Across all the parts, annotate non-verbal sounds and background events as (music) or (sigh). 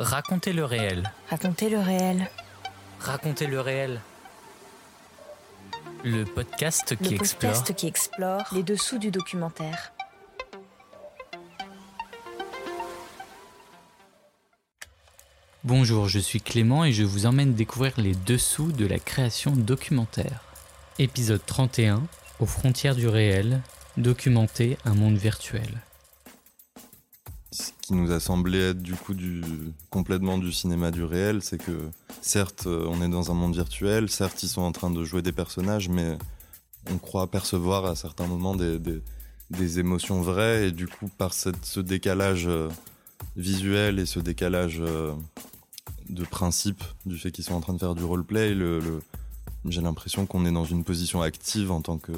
Racontez le réel. Racontez le réel. Racontez le réel. Le podcast qui le explore. podcast qui explore les dessous du documentaire. Bonjour, je suis Clément et je vous emmène découvrir les dessous de la création documentaire. Épisode 31, aux frontières du réel, documenter un monde virtuel. Qui nous a semblé être du coup complètement du cinéma du réel, c'est que certes euh, on est dans un monde virtuel, certes ils sont en train de jouer des personnages, mais on croit percevoir à certains moments des, émotions vraies et du coup par ce décalage euh, visuel et ce décalage euh, de principe du fait qu'ils sont en train de faire du roleplay, le, le, j'ai l'impression qu'on est dans une position active en tant que,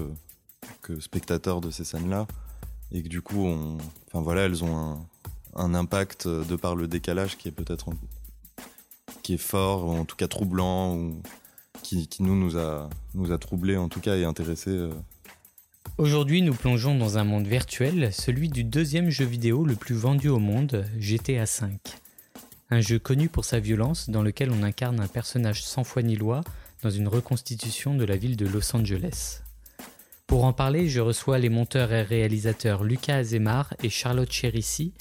que spectateur de ces scènes-là et que du coup, on, enfin voilà, elles ont un, un impact de par le décalage qui est peut-être fort, ou en tout cas troublant, ou qui, nous a nous et intéressé. euh. Aujourd'hui, nous plongeons dans un monde virtuel, celui du deuxième jeu vidéo le plus vendu au monde, GTA V. Un jeu connu pour sa violence dans lequel on incarne un personnage sans foi ni loi dans une reconstitution de la ville de Los Angeles. Pour en parler, je reçois les monteurs et réalisateurs Lucas Azemar et Charlotte Cherissi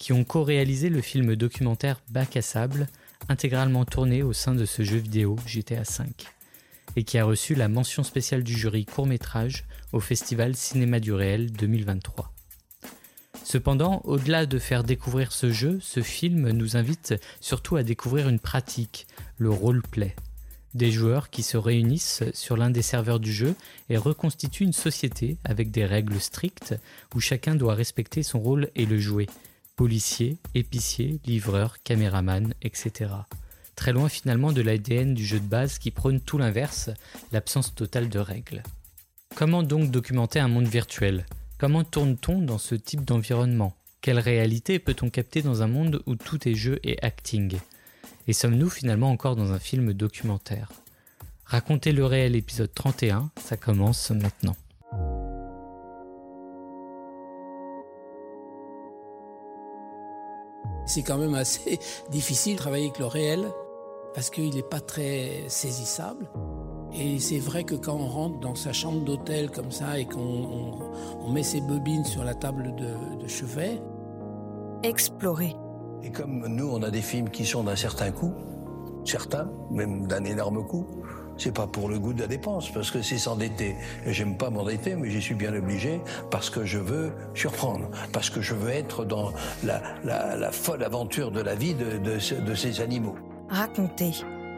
qui ont co-réalisé le film documentaire Bac à sable, intégralement tourné au sein de ce jeu vidéo GTA V, et qui a reçu la mention spéciale du jury court-métrage au Festival Cinéma du Réel 2023. Cependant, au-delà de faire découvrir ce jeu, ce film nous invite surtout à découvrir une pratique, le roleplay. Des joueurs qui se réunissent sur l'un des serveurs du jeu et reconstituent une société avec des règles strictes où chacun doit respecter son rôle et le jouer. Policier, épicier, livreur, caméraman, etc. Très loin finalement de l'ADN du jeu de base qui prône tout l'inverse, l'absence totale de règles. Comment donc documenter un monde virtuel? Comment tourne-t-on dans ce type d'environnement? Quelle réalité peut-on capter dans un monde où tout est jeu et acting? Et sommes-nous finalement encore dans un film documentaire? Racontez le réel épisode 31, ça commence maintenant. C'est quand même assez (laughs) difficile de travailler avec le réel parce qu'il n'est pas très saisissable. Et c'est vrai que quand on rentre dans sa chambre d'hôtel comme ça et qu'on on- on met ses bobines sur la table de, de chevet, Explorer. Et comme nous, on a des films qui sont d'un certain coût, certains, même d'un énorme coût, c'est pas pour le goût de la dépense, parce que c'est s'endetter. Et j'aime pas m'endetter, mais j'y suis bien obligé, parce que je veux surprendre, parce que je veux être dans la, la- la folle aventure de la vie de, de ce- de ces animaux. Raconter.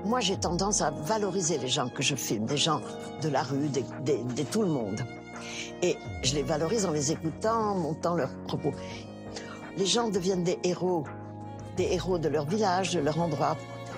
Moi, j'ai tendance à valoriser les gens que je filme, des gens de la rue, des, des- des tout le monde. Et je les valorise en les écoutant, en montant leurs propos. Les gens deviennent des héros, des héros de leur village, de leur endroit.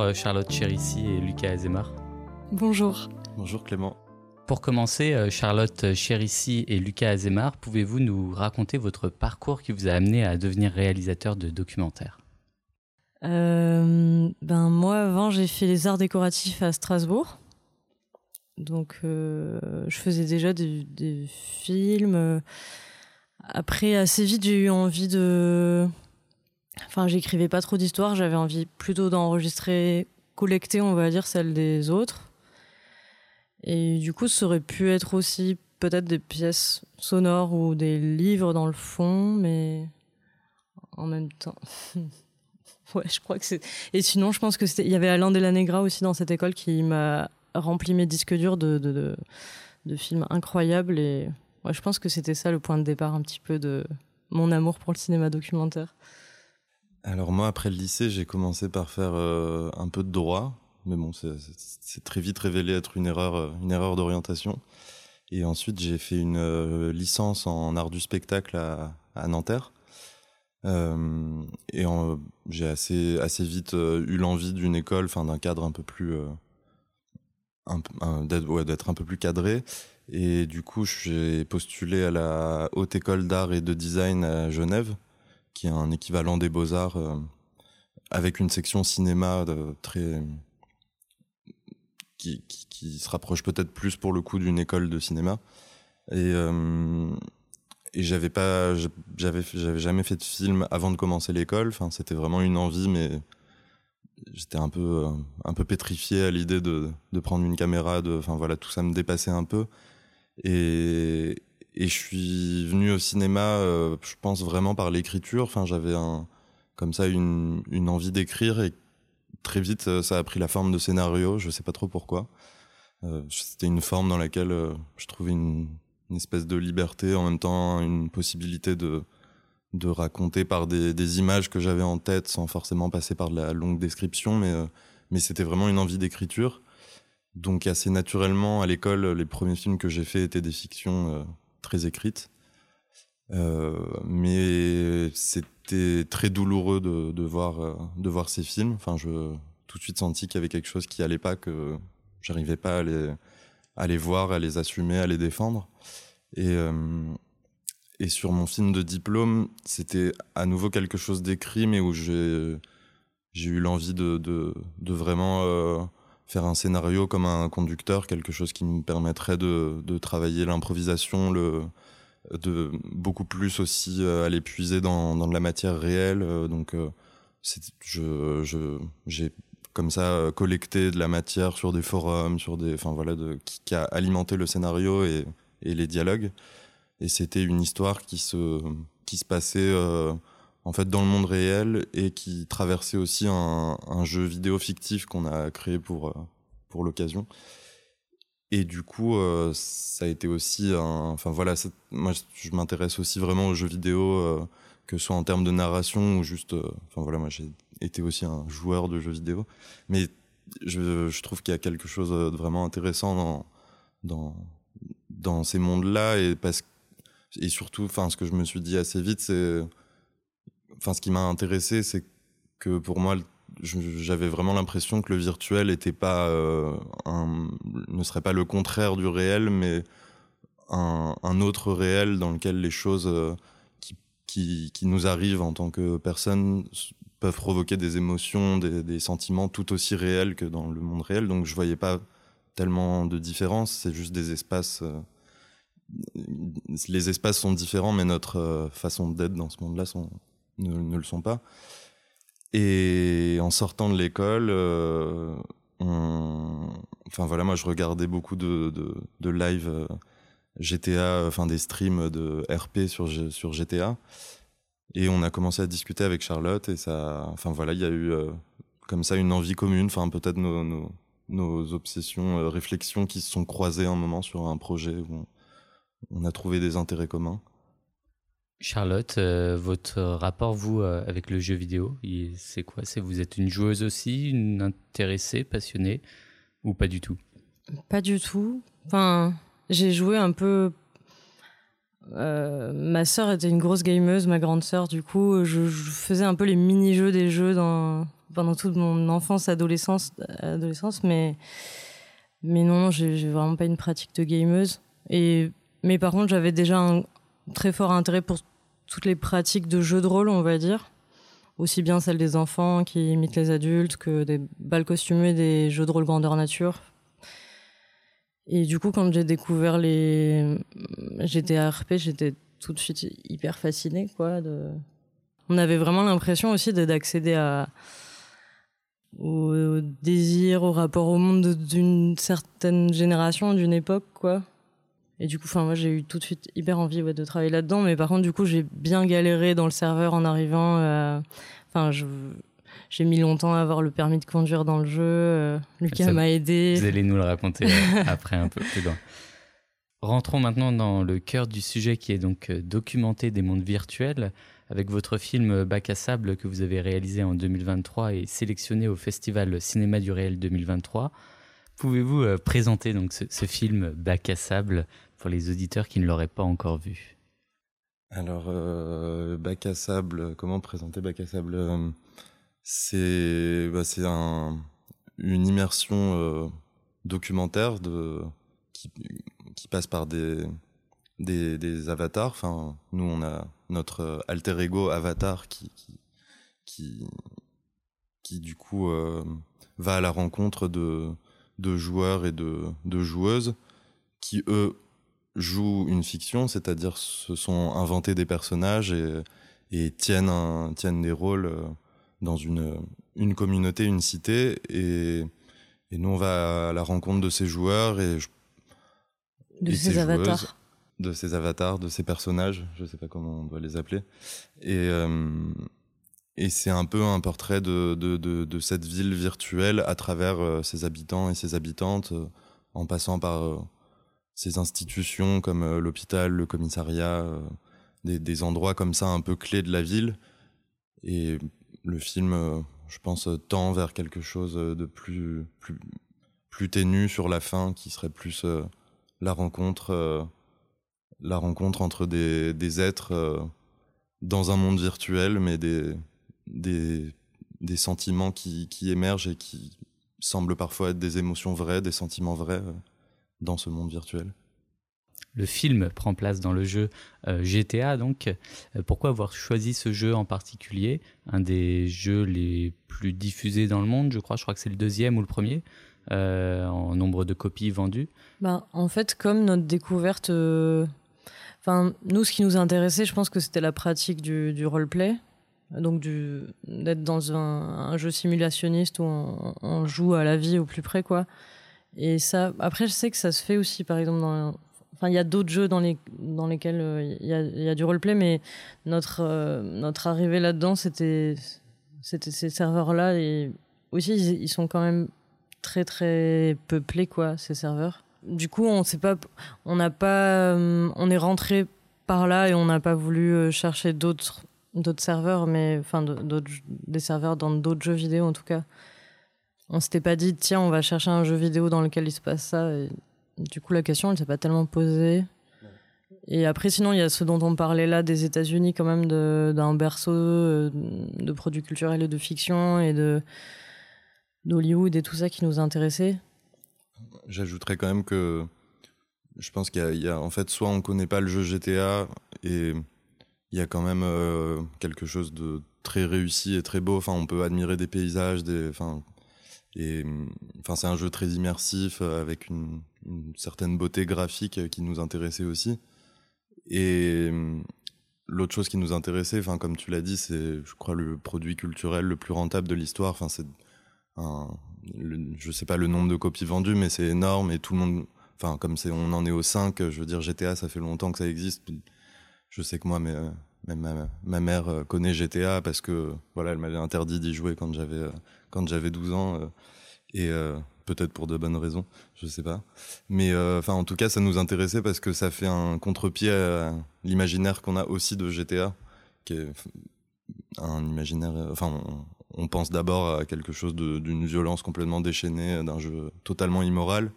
Bonjour euh, Charlotte Cherissi et Lucas Azemar. Bonjour. Bonjour Clément. Pour commencer, euh, Charlotte Cherissi et Lucas Azemar, pouvez-vous nous raconter votre parcours qui vous a amené à devenir réalisateur de documentaires? Euh, ben moi avant j'ai fait les arts décoratifs à Strasbourg. Donc euh, je faisais déjà des, des films. Après assez vite j'ai eu envie de enfin j'écrivais pas trop d'histoires, j'avais envie plutôt d'enregistrer collecter on va dire celle des autres. Et du coup ça aurait pu être aussi peut-être des pièces sonores ou des livres dans le fond, mais en même temps. (laughs) ouais, je crois que c'est. Et sinon, je pense que c'était. Il y avait Alain Delanegra aussi dans cette école qui m'a rempli mes disques durs de, de, de, films incroyables. Et ouais, je pense que c'était ça le point de départ un petit peu de mon amour pour le cinéma documentaire. Alors moi, après le lycée, j'ai commencé par faire euh, un peu de droit, mais bon, c'est très vite révélé être une erreur, euh, une erreur d'orientation. Et ensuite, j'ai fait une euh, licence en art du spectacle à, Nanterre. Et j'ai assez, vite eu l'envie d'une école, enfin d'un cadre un peu plus, d'être un peu plus cadré. Et du coup, j'ai postulé à la Haute École d'Art et de Design à Genève, qui est un équivalent des Beaux-Arts, euh, avec une section cinéma de, très. Qui, qui, se rapproche peut-être plus pour le coup d'une école de cinéma. Et, euh, et j'avais pas. J'avais, j'avais jamais fait de film avant de commencer l'école. Enfin, c'était vraiment une envie, mais j'étais un peu, un peu pétrifié à l'idée de, de prendre une caméra. De, enfin voilà, tout ça me dépassait un peu. Et, et je suis venu au cinéma, euh, je pense vraiment par l'écriture. Enfin, j'avais un, comme ça une, une envie d'écrire et très vite euh, ça a pris la forme de scénario. Je sais pas trop pourquoi. Euh, C'était une forme dans laquelle je trouvais une, une, espèce de liberté, en même temps une possibilité de de raconter par des, des images que j'avais en tête sans forcément passer par de la longue description, mais mais c'était vraiment une envie d'écriture. Donc assez naturellement à l'école, les premiers films que j'ai faits étaient des fictions très écrite. Euh, mais c'était très douloureux de, voir, euh, de voir ces films. Enfin, je tout de suite senti qu'il y avait quelque chose qui allait pas, que j'arrivais pas à les, voir, à les assumer, à les défendre. Et, euh, et sur mon film de diplôme, c'était à nouveau quelque chose d'écrit, mais où j'ai eu l'envie de, de, vraiment faire un scénario comme un conducteur, quelque chose qui me permettrait de, de travailler l'improvisation, le de beaucoup plus aussi euh, aller puiser dans, dans de la matière réelle. Euh, donc, euh, je, je, j'ai comme ça collecté de la matière sur des forums, sur des, enfin voilà, de, qui, qui, a alimenté le scénario et, et les dialogues. Et c'était une histoire qui se, qui se passait en fait dans le monde réel et qui traversait aussi un, jeu vidéo fictif qu'on a créé pour euh, pour l'occasion. Et du coup, euh, ça a été aussi un. Enfin voilà, moi je m'intéresse aussi vraiment aux jeux vidéo, euh, que ce soit en termes de narration ou juste. Enfin voilà, moi j'ai été aussi un joueur de jeux vidéo, mais je, je trouve qu'il y a quelque chose de vraiment intéressant dans dans dans ces mondes-là et parce et surtout, enfin ce que je me suis dit assez vite, c'est enfin, ce qui m'a intéressé, c'est que pour moi, j'avais vraiment l'impression que le virtuel était pas euh, un, ne serait pas le contraire du réel, mais un, autre réel dans lequel les choses euh, qui, qui, qui, nous arrivent en tant que personne peuvent provoquer des émotions, des, des, sentiments tout aussi réels que dans le monde réel. Donc je voyais pas tellement de différence. C'est juste des espaces. Euh, les espaces sont différents, mais notre euh, façon d'être dans ce monde-là sont ne, le sont pas. Et en sortant de l'école, euh, enfin voilà, moi je regardais beaucoup de, live euh, GTA, enfin des streams de RP sur, sur GTA. Et on a commencé à discuter avec Charlotte et ça, enfin voilà, il y a eu euh, comme ça une envie commune, enfin peut-être nos, nos, nos, obsessions, réflexions qui se sont croisées un moment sur un projet où on a trouvé des intérêts communs. Charlotte, euh, votre rapport, vous, euh, avec le jeu vidéo, c'est quoi? Vous êtes une joueuse aussi, une intéressée, passionnée, ou pas du tout? Pas du tout. Enfin, j'ai joué un peu... Euh, ma sœur était une grosse gameuse, ma grande sœur, du coup, je, faisais un peu les mini-jeux des jeux pendant toute mon enfance, adolescence, adolescence mais, mais non, j'ai vraiment pas une pratique de gameuse. Et, mais par contre, j'avais déjà un très fort intérêt pour toutes les pratiques de jeux de rôle, on va dire. Aussi bien celles des enfants qui imitent les adultes que des balles costumées, des jeux de rôle grandeur nature. Et du coup, quand j'ai découvert les GTA RP, j'étais tout de suite hyper fascinée, quoi. De... On avait vraiment l'impression aussi d'accéder à au désir, au rapport au monde d'une certaine génération, d'une époque, quoi. Et du coup, enfin, moi, j'ai eu tout de suite hyper envie de travailler là-dedans. Mais par contre, du coup, j'ai bien galéré dans le serveur en arrivant. Euh, enfin, j'ai mis longtemps à avoir le permis de conduire dans le jeu. Euh, Lucas m'a aidé. Vous allez nous le raconter euh, après un peu plus loin. Rentrons maintenant dans le cœur du sujet qui est donc documenter des mondes virtuels avec votre film Bac à sable que vous avez réalisé en 2023 et sélectionné au Festival Cinéma du Réel 2023. Pouvez-vous présenter donc ce, ce film Bac à sable pour les auditeurs qui ne l'auraient pas encore vu Alors, euh, Bac à sable, comment présenter Bac à sable euh, C'est bah, un, une immersion euh, documentaire qui, passe par des, des, avatars. Enfin, nous, on a notre alter ego avatar qui, qui, qui, qui du coup, euh, va à la rencontre de, de joueurs et de, de joueuses qui, eux, jouent une fiction, c'est-à-dire se sont inventés des personnages et, et tiennent, un, tiennent des rôles euh, dans une, une communauté, une cité. Et, et nous, on va à la rencontre de ces joueurs et, de ces, avatars. De ces avatars, de ces personnages, je ne sais pas comment on doit les appeler. Et, euh, et c'est un peu un portrait de, de, de, de, cette ville virtuelle à travers euh, ses habitants et ses habitantes, en passant par ces institutions comme euh, l'hôpital, le commissariat, euh, des, des, endroits comme ça un peu clés de la ville. Et le film, euh, je pense, tend vers quelque chose de plus, plus, plus ténu sur la fin, qui serait plus la rencontre, la rencontre entre des, des êtres dans un monde virtuel, mais des, des, des sentiments qui, qui émergent et qui semblent parfois être des émotions vraies, des sentiments vrais dans ce monde virtuel. Le film prend place dans le jeu euh, GTA, donc euh, pourquoi avoir choisi ce jeu en particulier? Un des jeux les plus diffusés dans le monde, je crois. Je crois que c'est le deuxième ou le premier euh, en nombre de copies vendues. Ben, en fait, comme notre découverte, enfin nous, ce qui nous intéressait, je pense que c'était la pratique du, du roleplay donc d'être dans un, jeu simulationniste où on, on, joue à la vie au plus près quoi et ça, après, je sais que ça se fait aussi, par exemple, dans. Enfin, il y a d'autres jeux dans, les, dans lesquels euh, il y, a, y, a, du roleplay, mais notre, euh, notre arrivée là-dedans, c'était ces serveurs-là. Et aussi, ils, sont quand même très, très peuplés, quoi, ces serveurs. Du coup, on sait pas. On n'a pas. Euh, on est rentré par là et on n'a pas voulu chercher d'autres d'autres serveurs, mais enfin, d'autres, des serveurs dans d'autres jeux vidéo en tout cas on s'était pas dit tiens on va chercher un jeu vidéo dans lequel il se passe ça du coup la question elle s'est pas tellement posée. Et après sinon il y a ce dont on parlait là des États-Unis quand même d'un berceau euh, de produits culturels et de fiction et de d'Hollywood et tout ça qui nous intéressait. J'ajouterais quand même que je pense qu'il y, a en fait soit on connaît pas le jeu GTA et il y a quand même euh, quelque chose de très réussi et très beau. Enfin on peut admirer des paysages des enfin et enfin, c'est un jeu très immersif euh, avec une, certaine beauté graphique euh, qui nous intéressait aussi. Et l'autre chose qui nous intéressait, enfin, comme tu l'as dit, c'est, je crois, le produit culturel le plus rentable de l'histoire. Enfin, c'est je sais pas le nombre de copies vendues, mais c'est énorme et tout le monde, enfin, comme on en est au 5, je veux dire, GTA, ça fait longtemps que ça existe. Je sais que moi, mais euh, même ma, mère connaît GTA parce que voilà, elle m'avait interdit d'y jouer quand j'avais quand j'avais 12 ans euh, et euh, peut-être pour de bonnes raisons, je sais pas. Mais euh, enfin, en tout cas, ça nous intéressait parce que ça fait un contre-pied à l'imaginaire qu'on a aussi de GTA, qui est un imaginaire. Enfin, on, pense d'abord à quelque chose d'une violence complètement déchaînée, d'un jeu totalement immoral,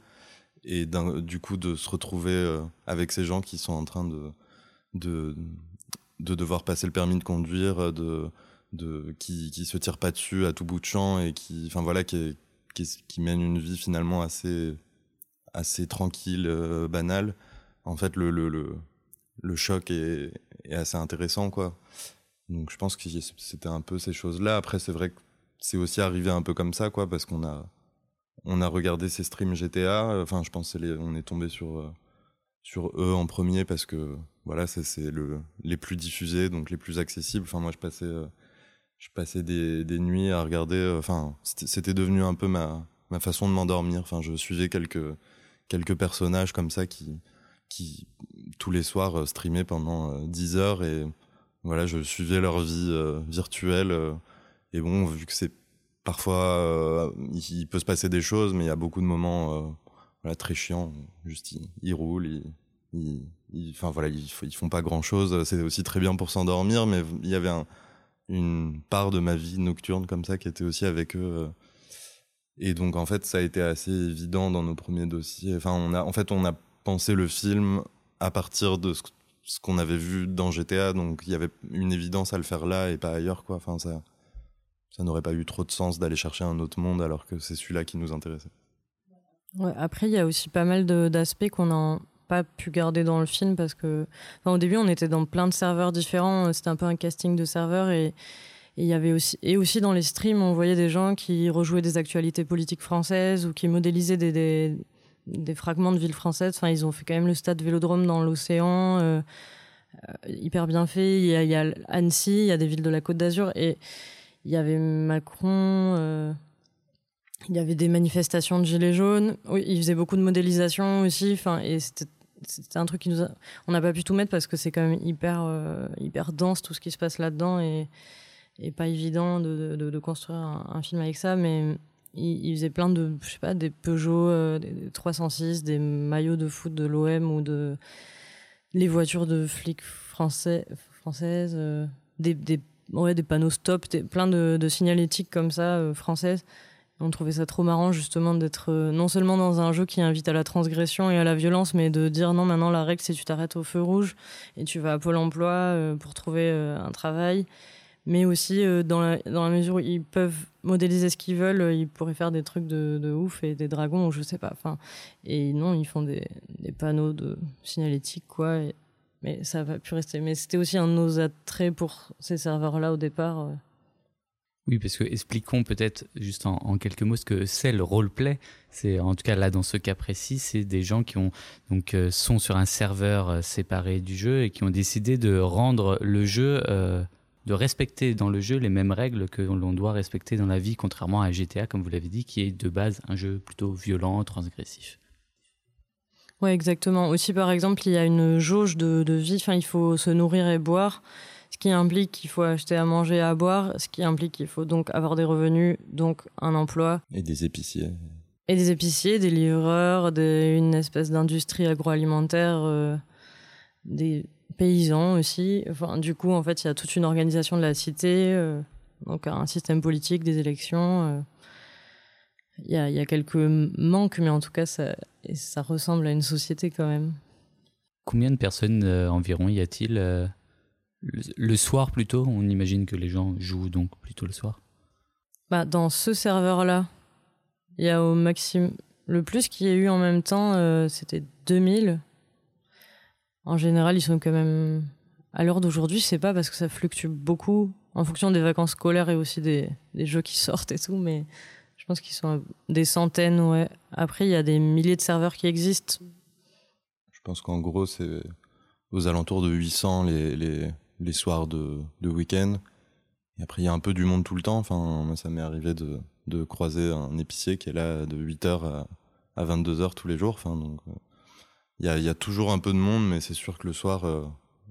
et du coup de se retrouver avec ces gens qui sont en train de, de devoir passer le permis de conduire, de de qui qui se tire pas dessus à tout bout de champ et qui enfin voilà qui qui, mène une vie finalement assez assez tranquille euh, banale. En fait le le le, le choc est, est, assez intéressant quoi. Donc je pense que c'était un peu ces choses là après c'est vrai que c'est aussi arrivé un peu comme ça quoi parce qu'on a on a regardé ces streams GTA enfin je pense les, on est tombé sur euh, sur eux en premier parce que voilà c'est le les plus diffusés donc les plus accessibles enfin moi je passais euh, je passais des, des, nuits à regarder. Euh, enfin, c'était devenu un peu ma, ma façon de m'endormir. Enfin, je suivais quelques, quelques personnages comme ça qui, qui tous les soirs streamaient pendant 10 heures et voilà, je suivais leur vie virtuelle. et bon, vu que c'est parfois, il, peut se passer des choses, mais il y a beaucoup de moments très chiants. Juste, ils, roulent, ils, voilà, ils, font pas grand chose. C'est aussi très bien pour s'endormir, mais il y avait un, une part de ma vie nocturne comme ça qui était aussi avec eux. Euh. Et donc en fait, ça a été assez évident dans nos premiers dossiers. Enfin, on a, en fait, on a pensé le film à partir de ce, qu'on avait vu dans GTA, donc il y avait une évidence à le faire là et pas ailleurs, quoi. Enfin, ça n'aurait pas eu trop de sens d'aller chercher un autre monde alors que c'est celui-là qui nous intéressait. Ouais, après, il y a aussi pas mal d'aspects qu'on a pas pu garder dans le film parce que au début on était dans plein de serveurs différents c'était un peu un casting de serveurs et il y avait aussi et aussi dans les streams on voyait des gens qui rejouaient des actualités politiques françaises ou qui modélisaient des, des, des fragments de villes françaises enfin ils ont fait quand même le stade Vélodrome dans l'océan euh, euh, hyper bien fait. Il y, a, il y, a, Annecy il y a des villes de la Côte d'Azur et il y avait Macron euh, il y avait des manifestations de gilets jaunes. Oui, il faisait beaucoup de modélisation aussi. Enfin, et c'était un truc qui nous on n'a pas pu tout mettre parce que c'est quand même hyper euh, hyper dense tout ce qui se passe là-dedans et, et pas évident de, de, construire un, film avec ça. Mais il, faisait plein de je sais pas des Peugeot euh, des 306, des maillots de foot de l'OM ou de les voitures de flics français françaises, euh, des, des ouais, des panneaux stop, plein de, de signalétiques comme ça françaises. On trouvait ça trop marrant justement d'être euh, non seulement dans un jeu qui invite à la transgression et à la violence, mais de dire non, maintenant la règle c'est tu t'arrêtes au feu rouge et tu vas à Pôle emploi euh, pour trouver euh, un travail. Mais aussi dans, la, mesure où ils peuvent modéliser ce qu'ils veulent, ils pourraient faire des trucs de, de, ouf et des dragons ou je sais pas. Enfin, et non, ils font des, panneaux de signalétique quoi. mais ça va plus rester. Mais c'était aussi un de nos attraits pour ces serveurs-là au départ. Oui, parce que expliquons peut-être juste en, quelques mots ce que c'est le roleplay. C'est en tout cas là dans ce cas précis, c'est des gens qui ont donc euh, sont sur un serveur euh, séparé du jeu et qui ont décidé de rendre le jeu, euh, de respecter dans le jeu les mêmes règles que l'on doit respecter dans la vie, contrairement à GTA comme vous l'avez dit, qui est de base un jeu plutôt violent, transgressif. Oui, exactement. Aussi par exemple, il y a une jauge de, de vie. Enfin, il faut se nourrir et boire ce qui implique qu'il faut acheter à manger et à boire, ce qui implique qu'il faut donc avoir des revenus, donc un emploi. Et des épiciers. Et des épiciers, des livreurs, une espèce d'industrie agroalimentaire, euh, des paysans aussi. Enfin, du coup, en fait, il y a toute une organisation de la cité, euh, donc un système politique, des élections. Euh. Il y, a, y, a, quelques manques, mais en tout cas, ça, ça ressemble à une société quand même. Combien de personnes environ y a-t-il le, soir plutôt, on imagine que les gens jouent donc plutôt le soir. Bah, dans ce serveur-là, il y a au maximum. Le plus qu'il y a eu en même temps, euh, c'était 2000. En général, ils sont quand même. À l'heure d'aujourd'hui, sais pas parce que ça fluctue beaucoup en fonction des vacances scolaires et aussi des, des jeux qui (laughs) sortent et tout, mais je pense qu'ils sont des centaines, ouais. Après, il y a des milliers de serveurs qui existent. Je pense qu'en gros, c'est aux alentours de 800 les, les, les soirs de, week-end. Et après, il y a un peu du monde tout le temps. Enfin, moi, ça m'est arrivé de, croiser un épicier qui est là de 8h à, à 22h tous les jours. Enfin, donc, euh, il y, a, toujours un peu de monde, mais c'est sûr que le soir, euh,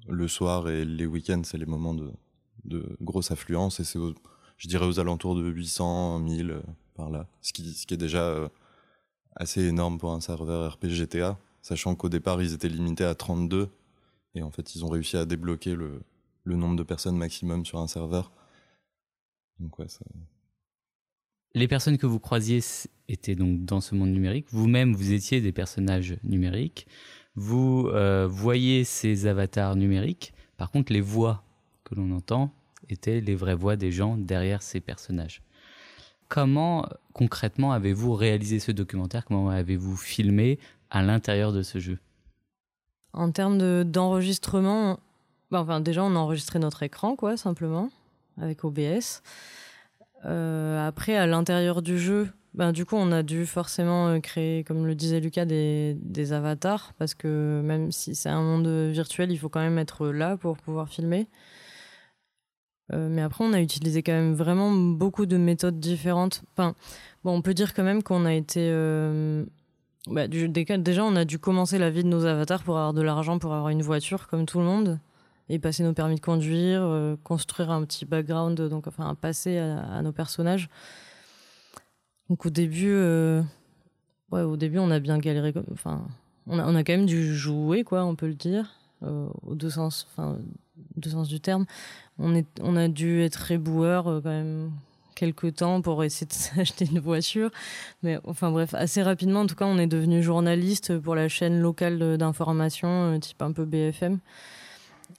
le soir et les week-ends, c'est les moments de, grosse affluence. Et c'est, je dirais, aux alentours de 800, 1000 euh, par là. Ce qui, ce qui est déjà assez énorme pour un serveur RPG GTA, sachant qu'au départ, ils étaient limités à 32. Et en fait, ils ont réussi à débloquer le, le nombre de personnes maximum sur un serveur. Donc ouais, ça... Les personnes que vous croisiez étaient donc dans ce monde numérique. Vous-même, vous étiez des personnages numériques. Vous euh, voyez ces avatars numériques. Par contre, les voix que l'on entend étaient les vraies voix des gens derrière ces personnages. Comment concrètement avez-vous réalisé ce documentaire? Comment avez-vous filmé à l'intérieur de ce jeu? En termes d'enregistrement, bah, enfin, déjà, on a enregistré notre écran, quoi, simplement, avec OBS. Euh, après, à l'intérieur du jeu, ben, du coup, on a dû forcément euh, créer, comme le disait Lucas, des, des avatars, parce que même si c'est un monde virtuel, il faut quand même être là pour pouvoir filmer. Euh, mais après, on a utilisé quand même vraiment beaucoup de méthodes différentes. Enfin, bon, on peut dire quand même qu'on a été bah, déjà, on a dû commencer la vie de nos avatars pour avoir de l'argent, pour avoir une voiture comme tout le monde, et passer nos permis de conduire, euh, construire un petit background, donc enfin un passé à, nos personnages. Donc au début, euh, ouais, au début, on a bien galéré. Enfin, on a, quand même dû jouer, quoi, on peut le dire, euh, aux deux sens, enfin, deux sens du terme. On on a dû être réboueur euh, quand même quelques temps pour essayer de (laughs) s'acheter une voiture. Mais enfin bref, assez rapidement, en tout cas, on est devenu journaliste pour la chaîne locale d'information, type un peu BFM.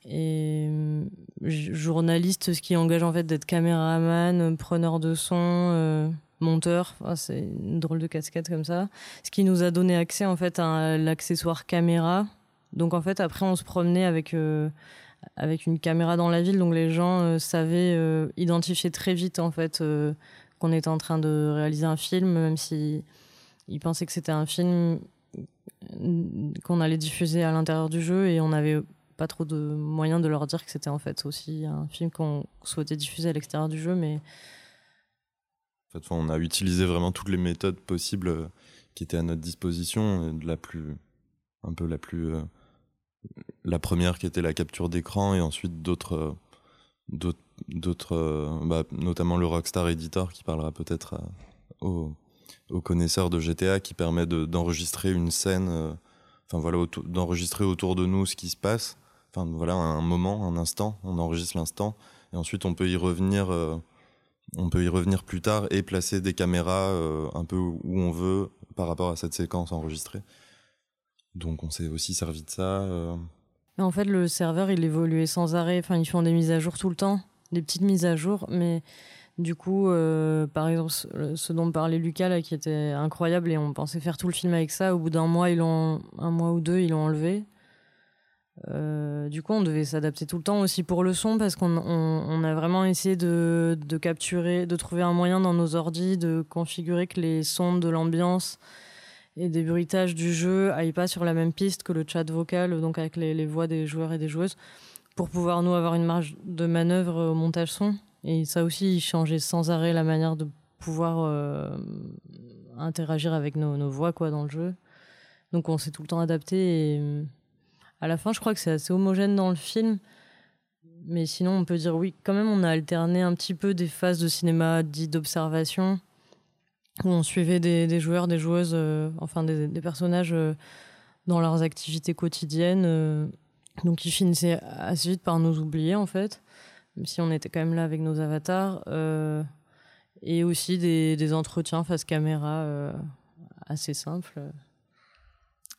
Et j- journaliste, ce qui engage en fait d'être caméraman, euh, preneur de son, euh, monteur. C'est une drôle de casquette comme ça. Ce qui nous a donné accès en fait à l'accessoire caméra. Donc en fait, après, on se promenait avec euh, avec une caméra dans la ville, donc les gens savaient identifier très vite en fait qu'on était en train de réaliser un film, même si ils pensaient que c'était un film qu'on allait diffuser à l'intérieur du jeu et on n'avait pas trop de moyens de leur dire que c'était en fait aussi un film qu'on souhaitait diffuser à l'extérieur du jeu, mais En fait, on a utilisé vraiment toutes les méthodes possibles euh, qui étaient à notre disposition. De la plus, un peu la plus, euh, la première qui était la capture d'écran, et ensuite d'autres, euh, d'autres, euh, bah, notamment le Rockstar Editor qui parlera peut-être aux, connaisseurs de GTA, qui permet de- d'enregistrer une scène, euh, enfin voilà, d'enregistrer autour de nous ce qui se passe. Enfin voilà, un moment, un instant, on enregistre l'instant, et ensuite on peut y revenir. euh, on peut y revenir plus tard et placer des caméras euh, un peu où on veut par rapport à cette séquence enregistrée. Donc on s'est aussi servi de ça. euh. En fait, le serveur, il évoluait sans arrêt. Enfin, ils font des mises à jour tout le temps, des petites mises à jour. Mais du coup, par exemple, ce, ce dont parlait Lucas, là, qui était incroyable, et on pensait faire tout le film avec ça. Au bout d'un mois, ils l'ont, un mois ou deux, ils l'ont enlevé. Euh, du coup, on devait s'adapter tout le temps aussi pour le son parce qu'on on, on a vraiment essayé de, capturer, de trouver un moyen dans nos ordis de configurer que les sons de l'ambiance et des bruitages du jeu aillent pas sur la même piste que le chat vocal, donc avec les, voix des joueurs et des joueuses, pour pouvoir nous avoir une marge de manœuvre au montage son. Et ça aussi, il changeait sans arrêt la manière de pouvoir euh, interagir avec nos, voix quoi dans le jeu. Donc on s'est tout le temps adapté et à la fin, je crois que c'est assez homogène dans le film. Mais sinon, on peut dire oui, quand même, on a alterné un petit peu des phases de cinéma dit d'observation, où on suivait des, joueurs, des joueuses, euh, enfin des, personnages euh, dans leurs activités quotidiennes. euh, donc ils finissaient assez vite par nous oublier, en fait, même si on était quand même là avec nos avatars. et aussi des, des entretiens face caméra assez simples.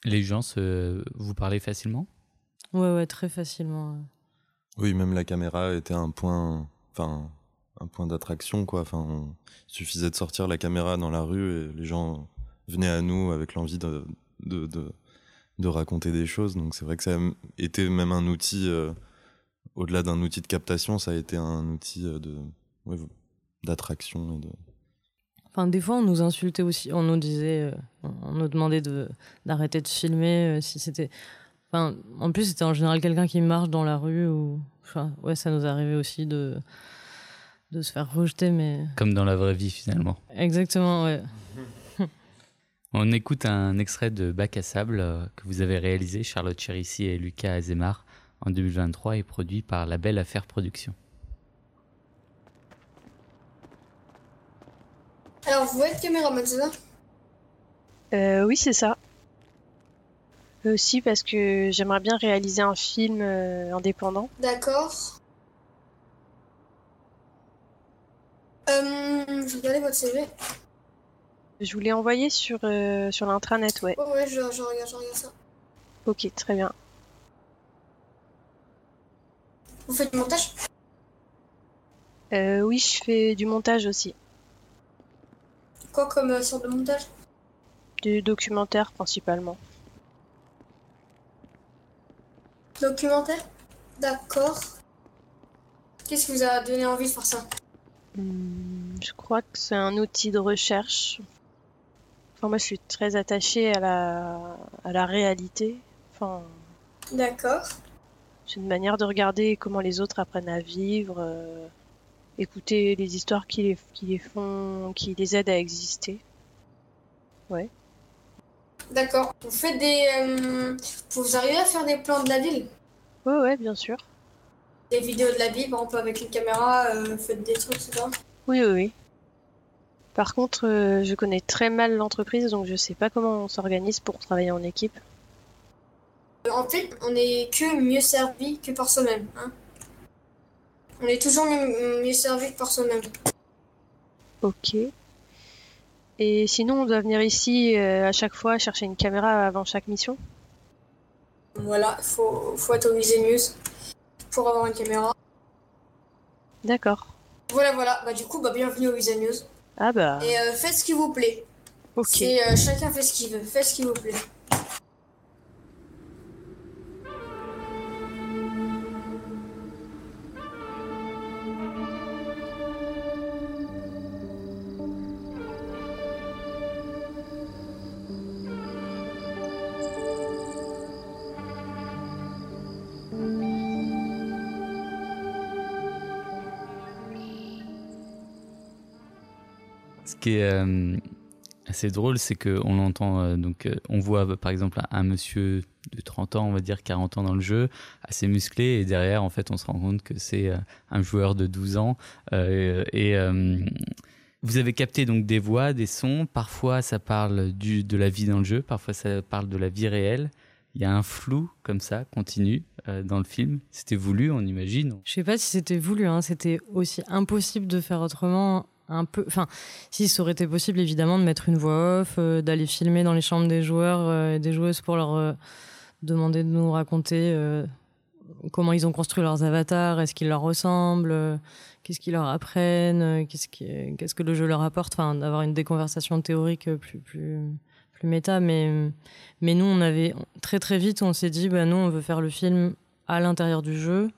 Les gens se... vous parlez facilement? Ouais, ouais, très facilement. Oui, même la caméra était un point, enfin un point d'attraction quoi. Enfin, on- il suffisait de sortir la caméra dans la rue et les gens venaient à nous avec l'envie de, de, de, de raconter des choses. Donc c'est vrai que ça a été même un outil, euh, au-delà d'un outil de captation, ça a été un outil euh, de ouais, d'attraction et de Enfin, des fois, on nous insultait aussi. On nous disait, euh, on on nous demandait de d'arrêter de filmer euh, si c'était. Enfin, en plus, c'était en général quelqu'un qui marche dans la rue ou. Enfin, ouais, ça nous arrivait aussi de de se faire rejeter, mais Comme dans la vraie vie finalement. exactement, ouais. (laughs) On écoute un extrait de Bac à sable euh, que vous avez réalisé, Charlotte Cherissi et Lucas Azemar, en 2023 et produit par La Belle Affaire Productions. Alors, vous êtes caméraman, c'est ça? Euh, oui, c'est ça. Aussi parce que j'aimerais bien réaliser un film euh, indépendant. D'accord. Euh, je regardais votre CV. Je voulais envoyer sur, euh, sur l'intranet, ouais. Ouais, ouais, je, je regarde, je regarde ça. Ok, très bien. Vous faites du montage? Euh, oui, je fais du montage aussi. Quoi comme euh, sorte de montage? Du documentaire principalement. Documentaire D'accord. Qu'est-ce qui vous a donné envie de faire ça? Hmm, je crois que c'est un outil de recherche. Enfin, moi, je suis très attachée à la, à la réalité. Enfin, D'accord. c'est une manière de regarder comment les autres apprennent à vivre, euh, écouter les histoires qui les, qui les font, qui les aident à exister. Ouais. D'accord. Vous faites des. euh, vous arrivez à faire des plans de la ville? Ouais, ouais, bien sûr. Des vidéos de la ville, par exemple, avec une caméra, euh, faites des trucs, c'est ça? Oui, oui, oui. Par contre, euh, je connais très mal l'entreprise, donc je sais pas comment on s'organise pour travailler en équipe. Euh, En fait, on est que mieux servi que par soi-même. Hein on est toujours mieux, mieux servi que par soi-même. Ok. Et sinon, on doit venir ici euh, à chaque fois chercher une caméra avant chaque mission Voilà, il faut, faut être au musée News pour avoir une caméra. D'accord. Voilà, voilà. Bah, du coup, bah, bienvenue au musée News. Ah bah. Et euh, faites ce qui vous plaît. Ok. Euh, chacun fait ce qu'il veut. Faites ce qui vous plaît. Qui est euh, assez drôle, c'est qu'on l'entend, euh, donc euh, on voit par exemple un, monsieur de 30 ans, on va dire 40 ans dans le jeu, assez musclé, et derrière, en fait, on se rend compte que c'est un joueur de 12 ans. Et vous avez capté donc des voix, des sons, parfois ça parle du, de la vie dans le jeu, parfois ça parle de la vie réelle. Il y a un flou comme ça, continu, dans le film. C'était voulu, on imagine. Je sais pas si c'était voulu, hein. c'était aussi impossible de faire autrement. Un peu, enfin, si ça aurait été possible évidemment de mettre une voix off, euh, d'aller filmer dans les chambres des joueurs euh, et des joueuses pour leur euh, demander de nous raconter comment ils ont construit leurs avatars, est-ce qu'ils leur ressemblent, qu'est-ce qu'ils leur apprennent, qu'est-ce que le jeu leur apporte, enfin, d'avoir une déconversation théorique plus, plus, plus méta. Mais, mais nous, on avait très très vite, on s'est dit, bah, nous, on veut faire le film à l'intérieur du jeu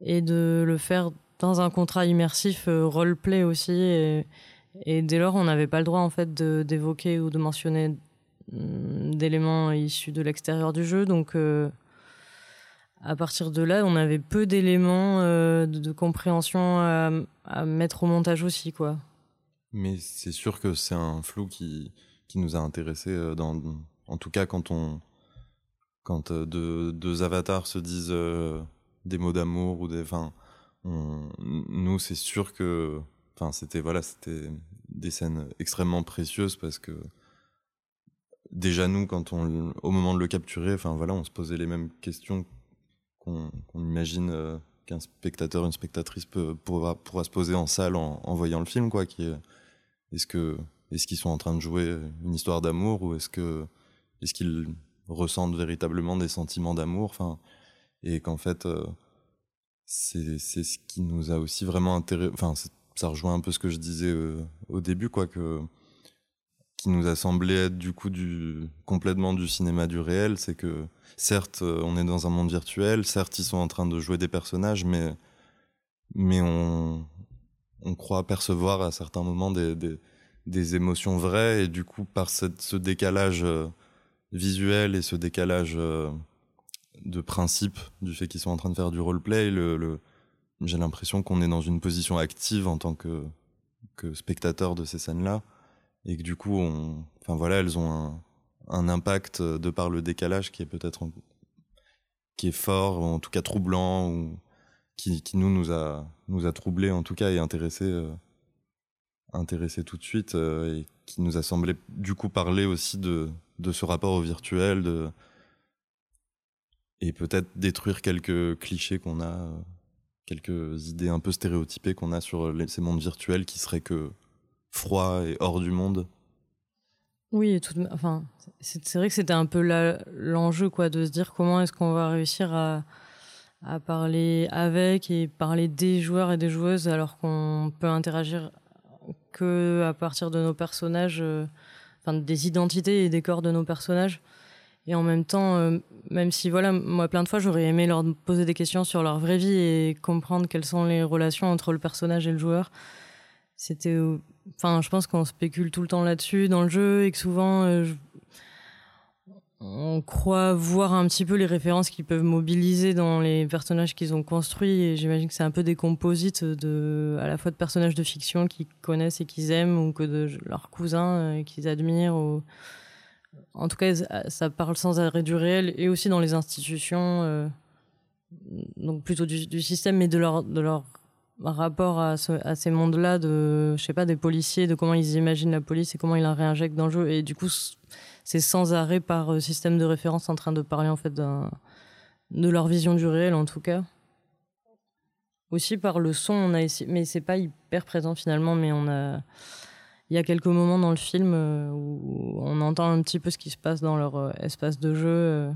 et de le faire dans un contrat immersif euh, roleplay aussi. Et, dès lors, on n'avait pas le droit en fait d'évoquer ou de mentionner hum, d'éléments issus de l'extérieur du jeu. Donc, euh, à partir de là, on avait peu d'éléments euh, de, compréhension à, mettre au montage aussi, quoi. Mais c'est sûr que c'est un flou qui, qui nous a intéressés dans, en tout cas quand on, quand deux, deux avatars se disent des mots d'amour ou des, enfin, nous c'est sûr que, enfin c'était voilà, c'était des scènes extrêmement précieuses parce que déjà nous quand on, au moment de le capturer, enfin voilà, on se posait les mêmes questions qu'on imagine euh, qu'un spectateur, une spectatrice peut, pourra, pourra se poser en salle en, voyant le film, quoi. Qui est, est-ce que, est-ce qu'ils sont en train de jouer une histoire d'amour ou est-ce que, est-ce qu'ils ressentent véritablement des sentiments d'amour, enfin, et qu'en fait, euh, c'est, ce qui nous a aussi vraiment intéressé, enfin, ça rejoint un peu ce que je disais euh, au début, quoi, que, qui nous a semblé être du coup du complètement du cinéma du réel, c'est que certes euh, on est dans un monde virtuel, certes ils sont en train de jouer des personnages, mais mais on on croit percevoir à certains moments des des, des émotions vraies. Et du coup par cette, ce décalage euh, visuel et ce décalage de principe du fait qu'ils sont en train de faire du roleplay, le, le j'ai l'impression qu'on est dans une position active en tant que que spectateur de ces scènes là et que du coup, enfin voilà, elles ont un, impact de par le décalage qui est peut-être qui est fort, ou en tout cas troublant, ou qui, qui nous nous a nous a troublé en tout cas et intéressé euh, tout de suite euh, et qui nous a semblé du coup parler aussi de de ce rapport au virtuel, de et peut-être détruire quelques clichés qu'on a, euh, quelques idées un peu stéréotypées qu'on a sur ces mondes virtuels qui seraient que froids et hors du monde. Oui, tout enfin, c'est vrai que c'était un peu l'enjeu, quoi, de se dire comment est-ce qu'on va réussir à, à parler avec et parler des joueurs et des joueuses alors qu'on peut interagir que à partir de nos personnages, euh, enfin des identités et des corps de nos personnages. Et en même temps, euh, même si voilà, moi plein de fois j'aurais aimé leur poser des questions sur leur vraie vie et comprendre quelles sont les relations entre le personnage et le joueur. C'était, enfin, je pense qu'on spécule tout le temps là-dessus dans le jeu et que souvent euh, on croit voir un petit peu les références qu'ils peuvent mobiliser dans les personnages qu'ils ont construits. Et j'imagine que c'est un peu des composites à la fois de personnages de fiction qu'ils connaissent et qu'ils aiment ou que de leurs cousins euh, qu'ils admirent ou, en tout cas, ça parle sans arrêt du réel et aussi dans les institutions, donc plutôt du, système, mais de leur, de leur rapport à, ces mondes-là, de, je sais pas, des policiers, de comment ils imaginent la police et comment ils la réinjectent dans le jeu. Et du coup, c'est sans arrêt par système de référence en train de parler en fait de leur vision du réel en tout cas. Aussi par le son, on a essayé, mais c'est pas hyper présent finalement, mais on a, il y a quelques moments dans le film euh, où on entend un petit peu ce qui se passe dans leur euh, espace de jeu. Euh.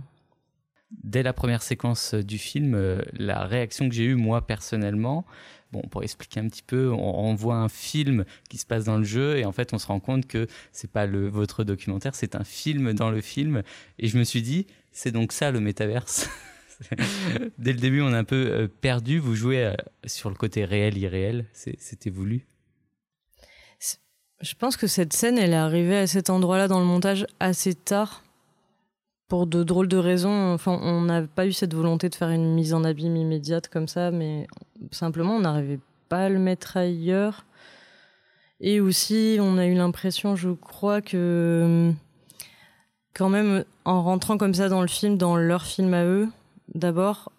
Dès la première séquence du film, la réaction que j'ai eue moi personnellement, bon, pour expliquer un petit peu, on, voit un film qui se passe dans le jeu et en fait on se rend compte que c'est pas le votre documentaire, c'est un film dans le film et je me suis dit c'est donc ça le métaverse. (laughs) Dès le début, on est un peu perdu. Vous jouez sur le côté réel, irréel. C'était voulu Je pense que cette scène, elle est arrivée à cet endroit-là dans le montage assez tard. Pour de drôles de raisons. Enfin, on n'a pas eu cette volonté de faire une mise en abîme immédiate comme ça, mais simplement, on n'arrivait pas à le mettre ailleurs. Et aussi, on a eu l'impression, je crois, que quand même, en rentrant comme ça dans le film, dans leur film à eux, d'abord,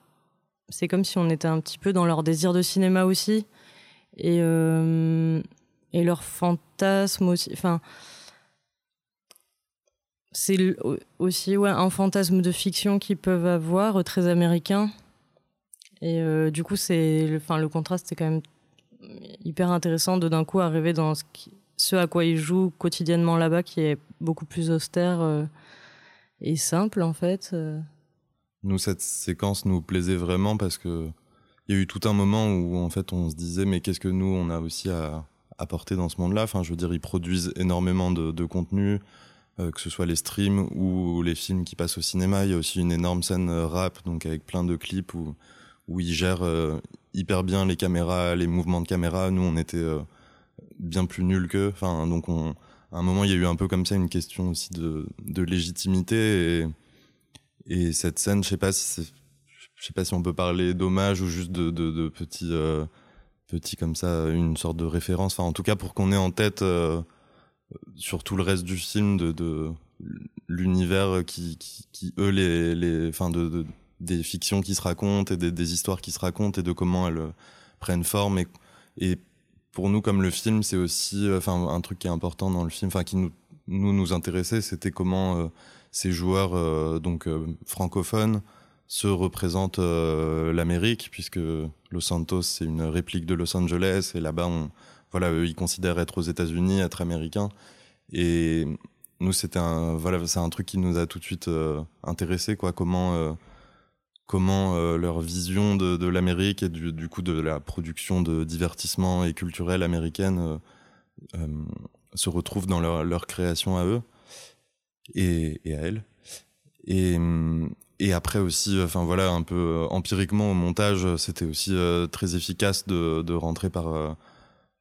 c'est comme si on était un petit peu dans leur désir de cinéma aussi. Et, euh, et leur fantasme aussi. Enfin, c'est aussi ouais, un fantasme de fiction qu'ils peuvent avoir, euh, très américain. Et euh, du coup, c'est, enfin, le contraste est quand même hyper intéressant de d'un coup arriver dans ce, à quoi ils jouent quotidiennement là-bas, qui est beaucoup plus austère et simple en fait. Nous, cette séquence nous plaisait vraiment parce que il y a eu tout un moment où en fait on se disait mais qu'est-ce que nous on a aussi à apporter dans ce monde-là. Enfin, je veux dire, ils produisent énormément de, contenu, euh, que ce soit les streams ou les films qui passent au cinéma. Il y a aussi une énorme scène euh, rap, donc avec plein de clips où ils gèrent euh, hyper bien les caméras, les mouvements de caméra. Nous, on était bien plus nuls qu'eux. Enfin, donc on, à un moment, il y a eu un peu comme ça une question aussi de, légitimité et et cette scène, je sais sais pas si on peut parler d'hommage ou juste de petits, petits comme ça, une sorte de référence. Enfin, en tout cas, pour qu'on ait en tête euh, sur tout le reste du film de, l'univers qui, eux, les, enfin, de, de, des fictions qui se racontent et des, histoires qui se racontent et de comment elles euh, prennent forme. Et, pour nous, comme le film, c'est aussi, euh, enfin, un truc qui est important dans le film, enfin, qui nous, nous, intéressait, c'était comment ces joueurs donc francophones se représentent euh, l'Amérique puisque Los Santos c'est une réplique de Los Angeles et là-bas on voilà eux, ils considèrent être aux États-Unis être américains et nous c'était un voilà c'est un truc qui nous a tout de suite euh, intéressé quoi comment euh, comment euh, leur vision de, l'Amérique et du, coup de la production de divertissement et culturelle américaine se retrouve dans leur, leur création à eux et, et à elle. Et, et après aussi, enfin voilà, un peu euh, empiriquement au montage, c'était aussi euh, très efficace de, de rentrer par, euh,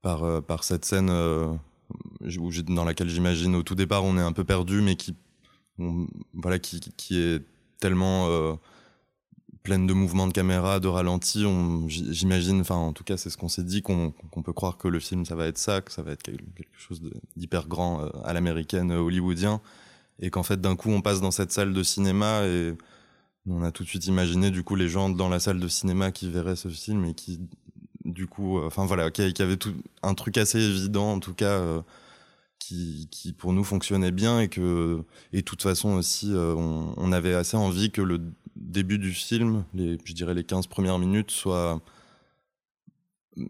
par, euh, par cette scène euh, dans laquelle j'imagine au tout départ on est un peu perdu, mais qui, voilà, qui, qui est tellement euh, pleine de mouvements de caméra, de ralenti. J'imagine, enfin en tout cas c'est ce qu'on s'est dit, qu'on qu peut croire que le film ça va être ça, que ça va être quelque chose d'hyper grand euh, à l'américaine hollywoodien et qu'en fait d'un coup on passe dans cette salle de cinéma et on a tout de suite imaginé du coup les gens dans la salle de cinéma qui verraient ce film et qui du coup euh, enfin voilà qui, qui, avait tout un truc assez évident en tout cas euh, qui, qui pour nous fonctionnait bien et que et de toute façon aussi euh, on, avait assez envie que le début du film les je dirais les 15 premières minutes soit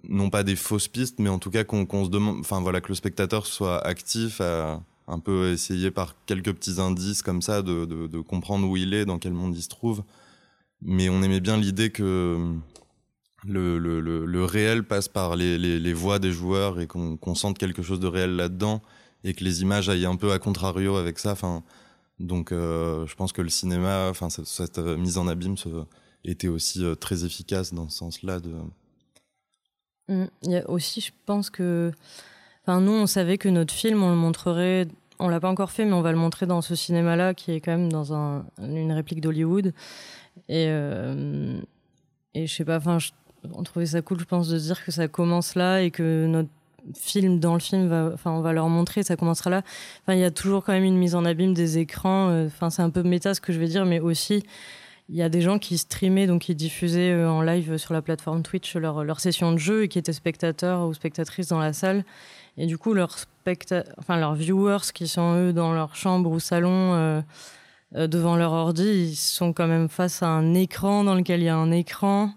non pas des fausses pistes mais en tout cas qu'on qu se demande enfin voilà que le spectateur soit actif à un peu essayer par quelques petits indices comme ça de, de, comprendre où il est, dans quel monde il se trouve. Mais on aimait bien l'idée que le, le, le, le, réel passe par les, les, voix des joueurs et qu'on qu sente quelque chose de réel là-dedans et que les images aillent un peu à contrario avec ça. Enfin, donc euh, je pense que le cinéma, enfin cette, cette mise en abîme était aussi euh, très efficace dans ce sens-là. De... A aussi, je pense que Enfin, nous, on savait que notre film, on le montrerait. On l'a pas encore fait, mais on va le montrer dans ce cinéma-là, qui est quand même dans un, une réplique d'Hollywood. Et, euh, et je sais pas, enfin, on trouvait ça cool, je pense, de dire que ça commence là et que notre film dans le film, va, enfin, on va leur montrer, ça commencera là. Enfin, il y a toujours quand même une mise en abîme des écrans. euh, Enfin, c'est un peu méta ce que je vais dire, mais aussi il y a des gens qui streamaient, donc qui diffusaient euh, en live sur la plateforme Twitch leur, leur session de jeu et qui étaient spectateurs ou spectatrices dans la salle. Et du coup, leurs, specta enfin, leurs viewers qui sont eux dans leur chambre ou salon euh, euh, devant leur ordi, ils sont quand même face à un écran dans lequel il y a un écran.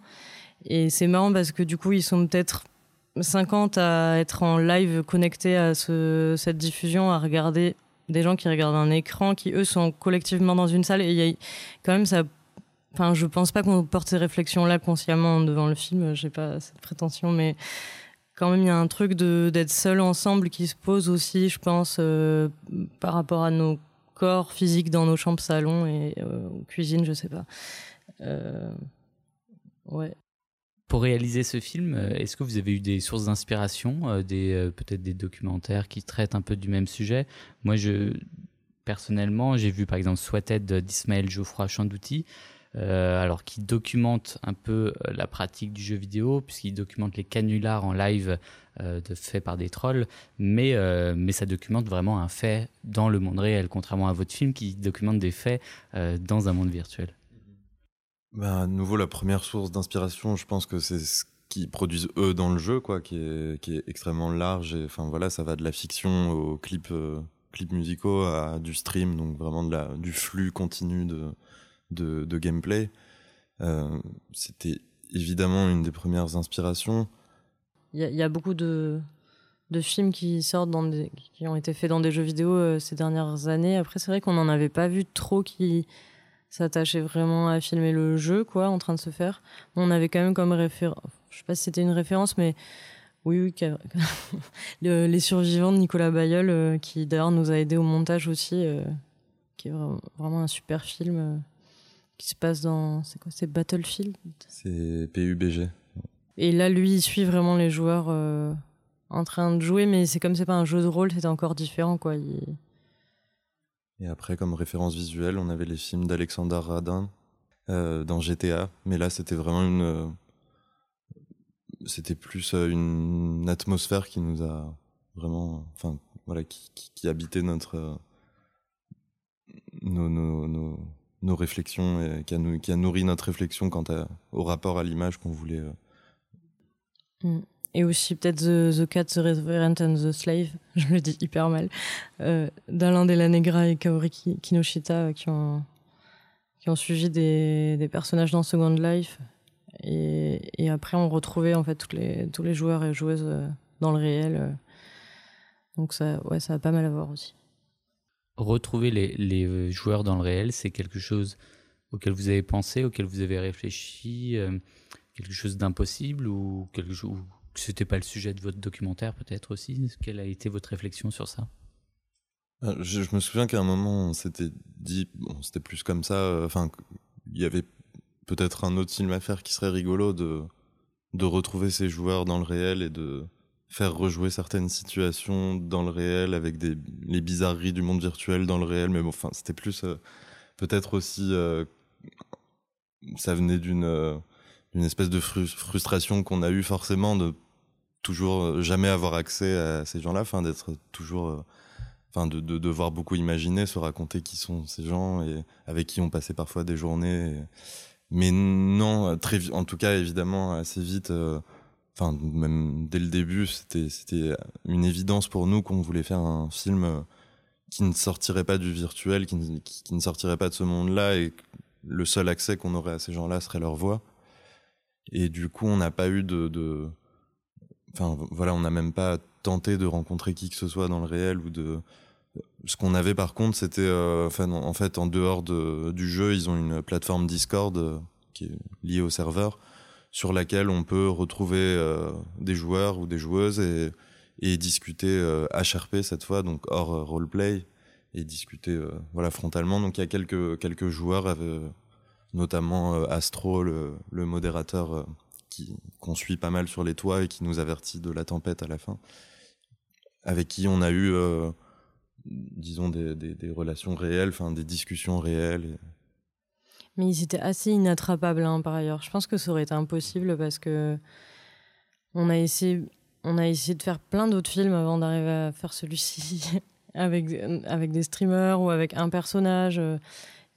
Et c'est marrant parce que du coup, ils sont peut-être 50 à être en live connectés à ce, cette diffusion, à regarder des gens qui regardent un écran, qui eux sont collectivement dans une salle. Et y a quand même ça. Enfin, je pense pas qu'on porte ces réflexions-là consciemment devant le film. J'ai pas cette prétention, mais quand même, il y a un truc d'être seul ensemble qui se pose aussi, je pense, euh, par rapport à nos corps physiques dans nos chambres, salons et euh, cuisine, je sais pas. Euh, ouais. Pour réaliser ce film, euh, est-ce que vous avez eu des sources d'inspiration, des peut-être des documentaires qui traitent un peu du même sujet? Moi, je personnellement, j'ai vu par exemple Sweated d'Ismaël Geoffroy Chandouti, euh, alors qui documente un peu euh, la pratique du jeu vidéo, puisqu'il documente les canulars en live euh, de faits par des trolls, mais, mais ça documente vraiment un fait dans le monde réel, contrairement à votre film qui documente des faits dans un monde virtuel. Bah, à nouveau, la première source d'inspiration, je pense que c'est ce qu'ils produisent eux dans le jeu, quoi, qui est, qui est extrêmement large. Et enfin voilà, ça va de la fiction aux clips, clips musicaux à du stream, donc vraiment de la, du flux continu de, de, gameplay. Euh, C'était évidemment une des premières inspirations. Il y, a- beaucoup de, films qui sortent dans des, qui ont été faits dans des jeux vidéo euh, ces dernières années. Après, c'est vrai qu'on n'en avait pas vu trop qui s'attachaient vraiment à filmer le jeu, quoi, en train de se faire. On avait quand même comme référence, je sais pas si c'était une référence, mais oui, (laughs) les survivants de Nicolas Bayeul, euh, qui d'ailleurs nous a aidé au montage aussi, qui est vraiment, un super film qui se passe dans, c'est quoi, c'est Battlefield? C'est PUBG. Et là, lui, il suit vraiment les joueurs euh, en train de jouer, mais c'est comme c'est pas un jeu de rôle, c'était encore différent, quoi. Il- Et après, comme référence visuelle, on avait les films d'Alexander Radin euh, dans GTA. Mais là, c'était vraiment une. euh, c'était plus une atmosphère qui nous a vraiment. Enfin, voilà, qui, qui, qui habitait notre. nos, nos, nos, nos réflexions et qui a, nourri notre réflexion quant au rapport à l'image qu'on voulait. euh, Mm. Et aussi peut-être the, the Cat, The Reverend and the Slave, (laughs) je le dis hyper mal, euh, d'Alain Della Negra et Kaori Ki- Kinoshita euh, qui ont, suivi des, personnages dans Second Life. Et, après, on retrouvait en fait tous les joueurs et joueuses dans le réel. Donc ça, ouais, ça a pas mal à voir aussi. Retrouver les, euh, joueurs dans le réel, c'est quelque chose auquel vous avez pensé, auquel vous avez réfléchi, euh, quelque chose d'impossible ou quelque chose que c'était pas le sujet de votre documentaire peut-être aussi? Quelle a été votre réflexion sur ça? Euh, Je, me souviens qu'à un moment, on s'était dit, bon, c'était plus comme ça, enfin, il y avait peut-être un autre film à faire qui serait rigolo de, de retrouver ces joueurs dans le réel et de faire rejouer certaines situations dans le réel avec les bizarreries du monde virtuel dans le réel, mais bon, enfin, c'était plus, euh, peut-être aussi, euh, ça venait d'une euh, espèce de fru- frustration qu'on a eu forcément de toujours jamais avoir accès à ces gens-là, enfin, d'être toujours enfin de, de devoir beaucoup imaginer, se raconter qui sont ces gens et avec qui on passait parfois des journées. Mais non, très en tout cas évidemment assez vite. Enfin même dès le début, c'était une évidence pour nous qu'on voulait faire un film euh, qui ne sortirait pas du virtuel, qui ne, sortirait pas de ce monde-là et le seul accès qu'on aurait à ces gens-là serait leur voix. Et du coup, on n'a pas eu de, enfin voilà, on n'a même pas tenté de rencontrer qui que ce soit dans le réel ou de ce qu'on avait par contre, c'était euh, en fait en dehors de, du jeu, ils ont une plateforme Discord euh, qui est liée au serveur sur laquelle on peut retrouver euh, des joueurs ou des joueuses et, discuter euh, HRP cette fois, donc hors euh, roleplay et discuter euh, voilà frontalement. Donc il y a quelques quelques joueurs, notamment Astro, le, modérateur qu'on suit pas mal sur les toits et qui nous avertit de la tempête à la fin, avec qui on a eu disons des, des, relations réelles, des discussions réelles. Mais ils étaient assez inattrapables hein, par ailleurs. Je pense que ça aurait été impossible parce que on a essayé, on a essayé de faire plein d'autres films avant d'arriver à faire celui-ci (laughs) avec, avec des streamers ou avec un personnage. euh,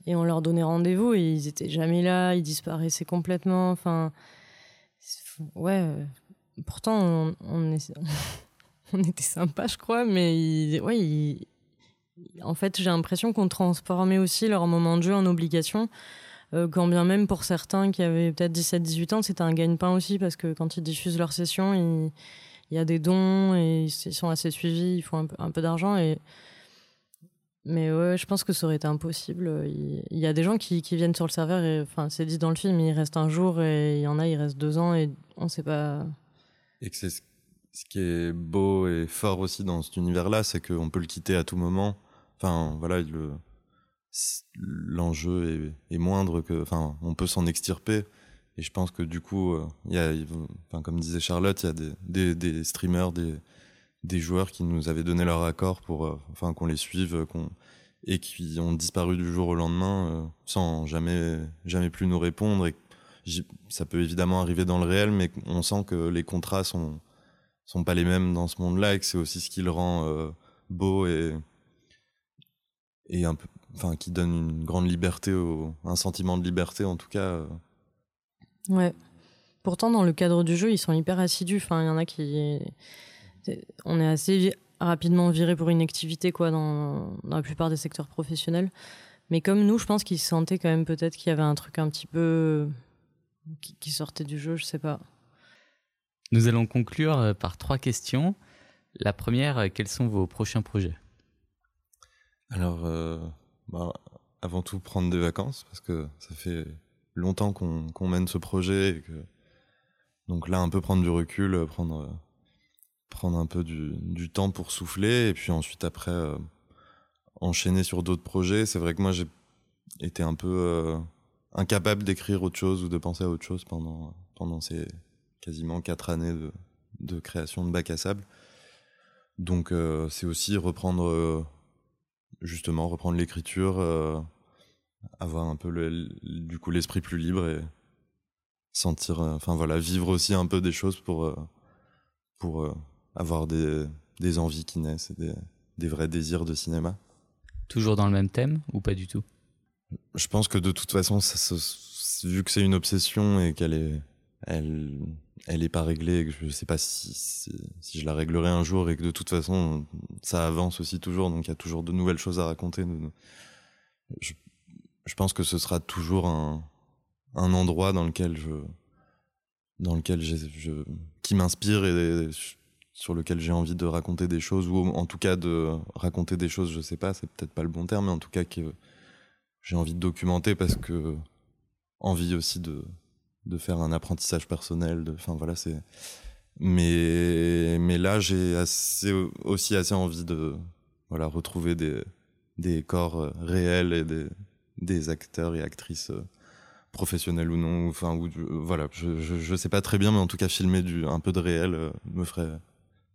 et on leur donnait rendez-vous et ils étaient jamais là, ils disparaissaient complètement. Enfin, ouais. euh, Pourtant, on, (laughs) on, était sympa, je crois, mais ouais, en fait, j'ai l'impression qu'on transformait aussi leur moment de jeu en obligation. Euh, quand bien même pour certains qui avaient peut-être 17-18 ans, c'était un gagne-pain aussi parce que quand ils diffusent leur session, il y a des dons et ils sont assez suivis, ils font un peu, d'argent. Mais ouais, je pense que ça aurait été impossible. Il y, a des gens qui, viennent sur le serveur et enfin, c'est dit dans le film, ils restent un jour et il y en a, ils restent deux ans et on sait pas. Et que c'est ce ce qui est beau et fort aussi dans cet univers-là, c'est qu'on peut le quitter à tout moment. Enfin, voilà, le l'enjeu est, moindre que, enfin, on peut s'en extirper. Et je pense que du coup, euh, il y a, enfin, comme disait Charlotte, il y a des, des, streamers, des, des joueurs qui nous avaient donné leur accord pour, euh, enfin, qu'on les suive, euh, qu'on et qui ont disparu du jour au lendemain euh, sans jamais, jamais plus nous répondre. Et ça peut évidemment arriver dans le réel, mais on sent que les contrats sont sont pas les mêmes dans ce monde-là et que c'est aussi ce qui le rend euh, beau et et un peu, enfin, qui donne une grande liberté, au, un sentiment de liberté en tout cas. euh. Ouais. Pourtant, dans le cadre du jeu, ils sont hyper assidus. Enfin, il y en a qui. On est assez rapidement viré pour une activité, quoi, dans, dans la plupart des secteurs professionnels. Mais comme nous, je pense qu'ils sentaient quand même peut-être qu'il y avait un truc un petit peu. qui, qui sortait du jeu, je sais pas. Nous allons conclure euh, par trois questions. La première, euh, quels sont vos prochains projets? Alors, euh, bah, avant tout, prendre des vacances, parce que ça fait longtemps qu'on mène ce projet. Donc là, un peu prendre du recul, euh, prendre, euh, prendre un peu du, temps pour souffler, et puis ensuite, après, euh, enchaîner sur d'autres projets. C'est vrai que moi, j'ai été un peu incapable d'écrire autre chose ou de penser à autre chose pendant, pendant ces quasiment quatre années de, création de bac à sable. Donc, c'est aussi reprendre... justement reprendre l'écriture, euh, avoir un peu le, du coup l'esprit plus libre et sentir, euh, enfin voilà, vivre aussi un peu des choses pour euh, pour euh, avoir des, des envies qui naissent et des, des vrais désirs de cinéma. Toujours dans le même thème ou pas du tout? Je pense que de toute façon, ça, vu que c'est une obsession et qu'elle est elle elle est pas réglée et que je sais pas si, si, si je la réglerai un jour et que de toute façon ça avance aussi toujours donc il y a toujours de nouvelles choses à raconter. Je, pense que ce sera toujours un, endroit dans lequel je dans lequel je, qui m'inspire et sur lequel j'ai envie de raconter des choses ou en tout cas de raconter des choses je sais pas c'est peut-être pas le bon terme mais en tout cas que j'ai envie de documenter parce que envie aussi de de faire un apprentissage personnel enfin voilà c'est mais mais là j'ai aussi assez envie de voilà retrouver des des corps euh, réels et des des acteurs et actrices euh, professionnels ou non enfin ou du- voilà je, je je sais pas très bien mais en tout cas filmer du un peu de réel euh, me ferait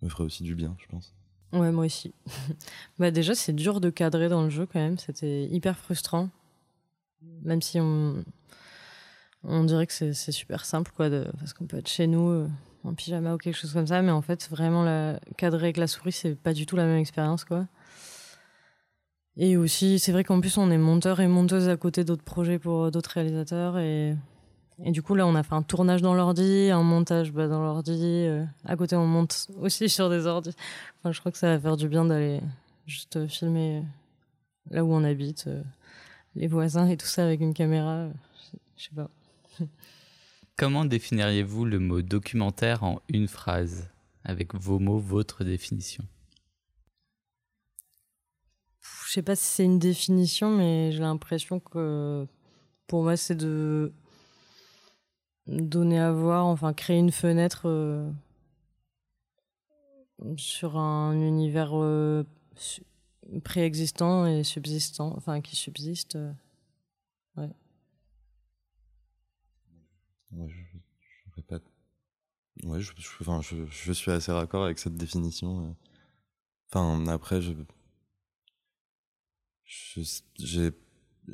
me ferait aussi du bien je pense Ouais, moi aussi. (laughs) bah déjà, c'est dur de cadrer dans le jeu quand même. C'était hyper frustrant. Même si on, on dirait que c'est super simple, quoi, parce qu'on peut être chez nous euh, en pyjama ou quelque chose comme ça, mais en fait, vraiment, la... cadrer avec la souris, c'est pas du tout la même expérience, quoi. Et aussi, c'est vrai qu'en plus, on est monteur et monteuse à côté d'autres projets pour d'autres réalisateurs. Et... et du coup, là, on a fait un tournage dans l'ordi, un montage bah, dans l'ordi. euh, À côté, on monte aussi (laughs) sur des ordis. Enfin, je crois que ça va faire du bien d'aller juste euh, filmer euh, là où on habite, euh, les voisins et tout ça avec une caméra. euh, Je sais pas. (laughs) Comment définiriez-vous le mot documentaire en une phrase Avec vos mots, votre définition? Je sais pas si c'est une définition, mais j'ai l'impression que pour moi, c'est de donner à voir, enfin créer une fenêtre euh, sur un univers euh, préexistant et subsistant, enfin qui subsiste. euh. Je, répète. Ouais, je, enfin, je, suis assez raccord avec cette définition. euh. Enfin, après, je,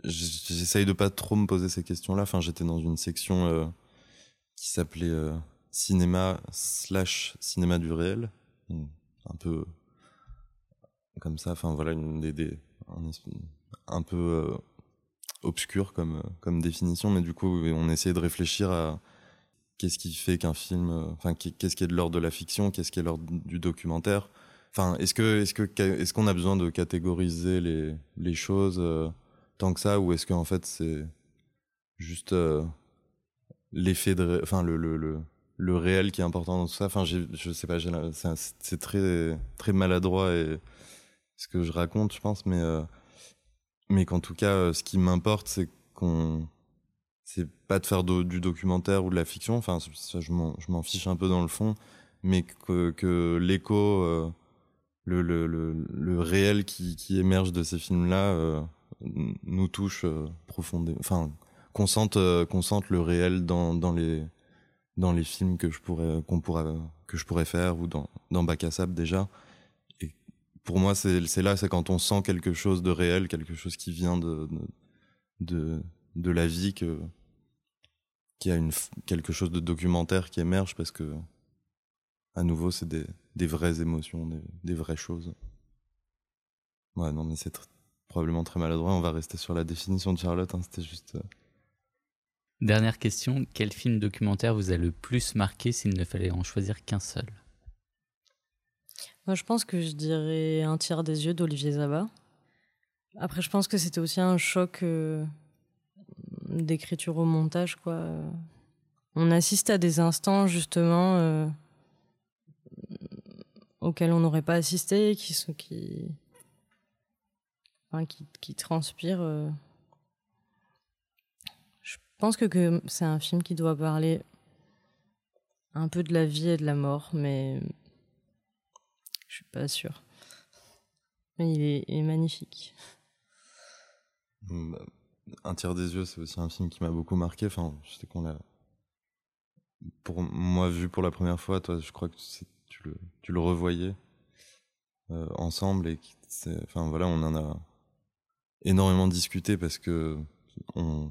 j'essaye de pas trop me poser ces questions-là. Enfin, j'étais dans une section euh, qui s'appelait euh, cinéma slash cinéma du réel, un peu comme ça. Enfin voilà, une des, un, peu obscur comme comme définition, mais du coup on essayait de réfléchir à qu'est-ce qui fait qu'un film, enfin qu'est-ce qui est de l'ordre de la fiction, qu'est-ce qui est de l'ordre du documentaire. Enfin, est-ce que est-ce que est-ce qu'on a besoin de catégoriser les les choses euh, tant que ça, ou est-ce qu'en fait c'est juste euh, l'effet de, enfin le, le, le le réel qui est important dans tout ça? Enfin, je sais pas, c'est très très maladroit ce que je raconte, je pense, mais euh, mais qu'en tout cas, ce qui m'importe, c'est qu'on c'est pas de faire du documentaire ou de la fiction. Enfin, ça, je m'en fiche un peu dans le fond, mais que, que l'écho, euh, le, le, le, réel qui, qui émerge de ces films-là euh, nous touche euh, profondément. Enfin, qu'on sente, qu'on sente le réel dans, dans les dans les films que je pourrais qu'on pourrait que je pourrais faire ou dans dans Bac déjà. Pour moi, c'est là, c'est quand on sent quelque chose de réel, quelque chose qui vient de de, la vie que qu'il y a une, quelque chose de documentaire qui émerge parce que, à nouveau, c'est des, vraies émotions, des, des, vraies choses. Ouais, non, mais c'est probablement très maladroit. On va rester sur la définition de Charlotte. Hein, C'était juste. Euh, Dernière question quel film documentaire vous a le plus marqué s'il ne fallait en choisir qu'un seul? Je pense que je dirais Un tiers des yeux d'Olivier Zabat. Après, je pense que c'était aussi un choc. Euh, d'écriture au montage, quoi. On assiste à des instants, justement, euh, auxquels on n'aurait pas assisté, qui sont qui, qui transpirent. Euh. Je pense que, que c'est un film qui doit parler un peu de la vie et de la mort, mais je suis pas sûre. Mais il est, magnifique. Bah, un tiers des yeux, c'est aussi un film qui m'a beaucoup marqué. Enfin, je qu'on l'a, pour moi, vu pour la première fois. Toi, je crois que tu le, tu le revoyais euh, ensemble et enfin voilà, on en a énormément discuté parce que on,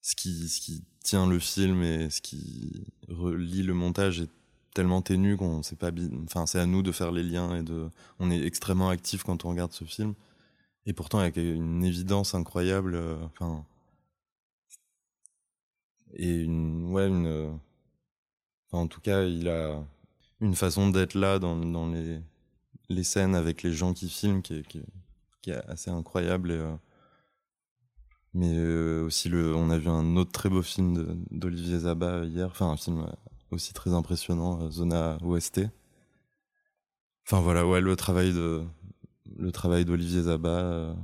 ce qui, ce qui tient le film et ce qui relie le montage est tellement ténu qu'on sait pas, enfin c'est à nous de faire les liens et de, on est extrêmement actif quand on regarde ce film. Et pourtant, avec une évidence incroyable. Euh, enfin. et une. Ouais, une. Euh, en tout cas, il a une façon d'être là dans, les, scènes avec les gens qui filment qui est, assez incroyable. Euh, mais aussi, le, on a vu un autre très beau film d'Olivier Zaba hier, enfin un film aussi très impressionnant, Zona OST. Enfin voilà, ouais, le travail de, le travail d'Olivier Zaba. Euh.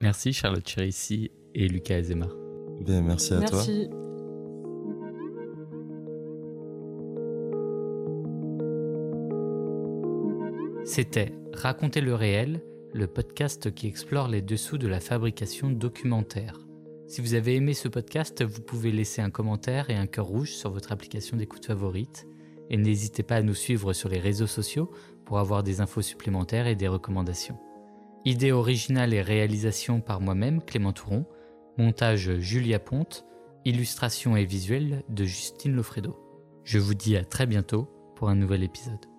Merci Charlotte Cherissi et Lucas Azema. Ben, merci à toi. C'était Raconter le réel, le podcast qui explore les dessous de la fabrication documentaire. Si vous avez aimé ce podcast, vous pouvez laisser un commentaire et un cœur rouge sur votre application d'écoute favorite. Et n'hésitez pas à nous suivre sur les réseaux sociaux pour avoir des infos supplémentaires et des recommandations. Idée originale et réalisation par moi-même, Clément Touron. Montage Julia Ponte. Illustration et visuel de Justine Lofredo. Je vous dis à très bientôt pour un nouvel épisode.